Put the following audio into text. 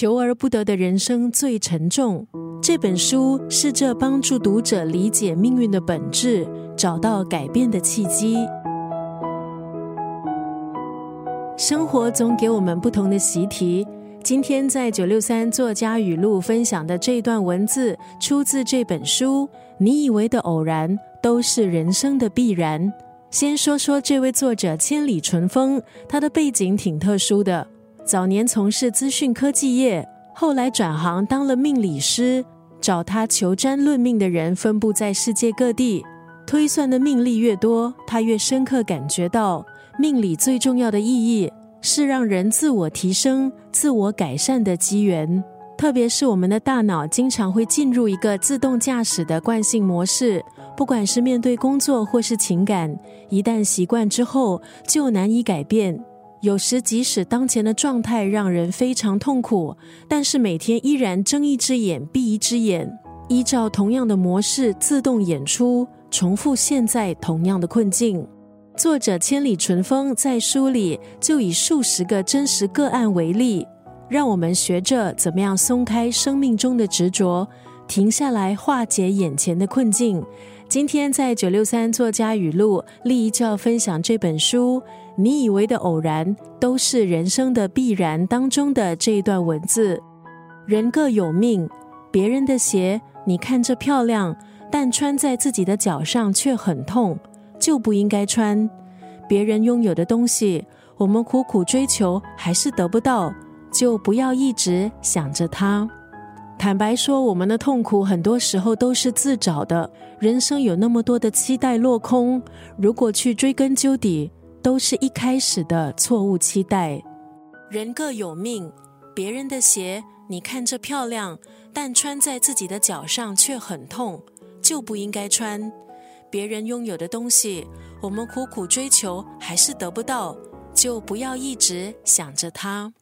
求而不得的人生最沉重。这本书是这帮助读者理解命运的本质，找到改变的契机。生活总给我们不同的习题。今天在九六三作家语录分享的这段文字，出自这本书。你以为的偶然，都是人生的必然。先说说这位作者千里纯风，他的背景挺特殊的。早年从事资讯科技业，后来转行当了命理师。找他求占论命的人分布在世界各地，推算的命例越多，他越深刻感觉到命理最重要的意义是让人自我提升、自我改善的机缘。特别是我们的大脑经常会进入一个自动驾驶的惯性模式，不管是面对工作或是情感，一旦习惯之后就难以改变。有时，即使当前的状态让人非常痛苦，但是每天依然睁一只眼闭一只眼，依照同样的模式自动演出，重复现在同样的困境。作者千里纯风在书里就以数十个真实个案为例，让我们学着怎么样松开生命中的执着，停下来化解眼前的困境。今天在九六三作家语录，立一就要分享这本书。你以为的偶然，都是人生的必然当中的这一段文字。人各有命，别人的鞋你看着漂亮，但穿在自己的脚上却很痛，就不应该穿。别人拥有的东西，我们苦苦追求还是得不到，就不要一直想着它。坦白说，我们的痛苦很多时候都是自找的。人生有那么多的期待落空，如果去追根究底。都是一开始的错误期待。人各有命，别人的鞋你看着漂亮，但穿在自己的脚上却很痛，就不应该穿。别人拥有的东西，我们苦苦追求还是得不到，就不要一直想着它。